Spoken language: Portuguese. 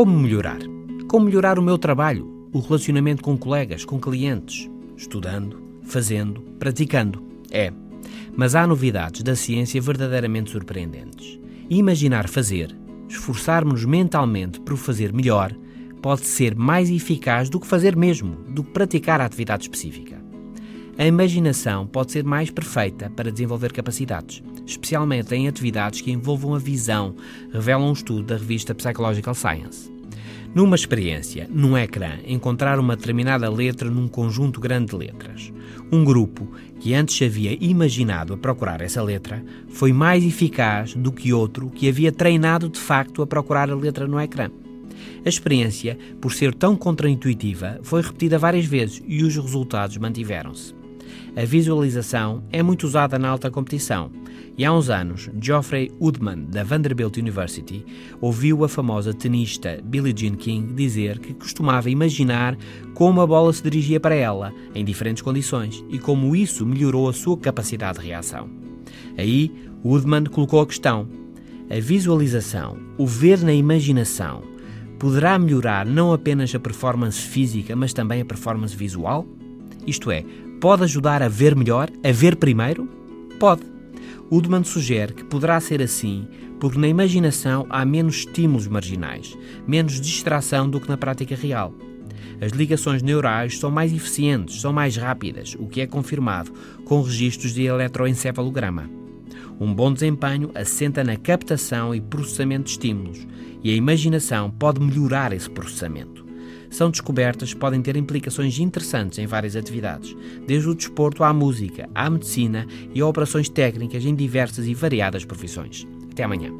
Como melhorar? Como melhorar o meu trabalho, o relacionamento com colegas, com clientes? Estudando, fazendo, praticando. É. Mas há novidades da ciência verdadeiramente surpreendentes. Imaginar fazer, esforçarmos-nos mentalmente por fazer melhor, pode ser mais eficaz do que fazer mesmo, do que praticar a atividade específica. A imaginação pode ser mais perfeita para desenvolver capacidades, especialmente em atividades que envolvam a visão, revela um estudo da revista Psychological Science. Numa experiência, num ecrã, encontrar uma determinada letra num conjunto grande de letras. Um grupo que antes havia imaginado a procurar essa letra foi mais eficaz do que outro que havia treinado de facto a procurar a letra no ecrã. A experiência, por ser tão contraintuitiva, foi repetida várias vezes e os resultados mantiveram-se. A visualização é muito usada na alta competição e há uns anos, Geoffrey Woodman, da Vanderbilt University, ouviu a famosa tenista Billie Jean King dizer que costumava imaginar como a bola se dirigia para ela, em diferentes condições, e como isso melhorou a sua capacidade de reação. Aí, Woodman colocou a questão: a visualização, o ver na imaginação, poderá melhorar não apenas a performance física, mas também a performance visual? Isto é, pode ajudar a ver melhor, a ver primeiro? Pode. Udman sugere que poderá ser assim porque na imaginação há menos estímulos marginais, menos distração do que na prática real. As ligações neurais são mais eficientes, são mais rápidas, o que é confirmado com registros de eletroencefalograma. Um bom desempenho assenta na captação e processamento de estímulos, e a imaginação pode melhorar esse processamento são descobertas que podem ter implicações interessantes em várias atividades, desde o desporto à música, à medicina e a operações técnicas em diversas e variadas profissões. Até amanhã.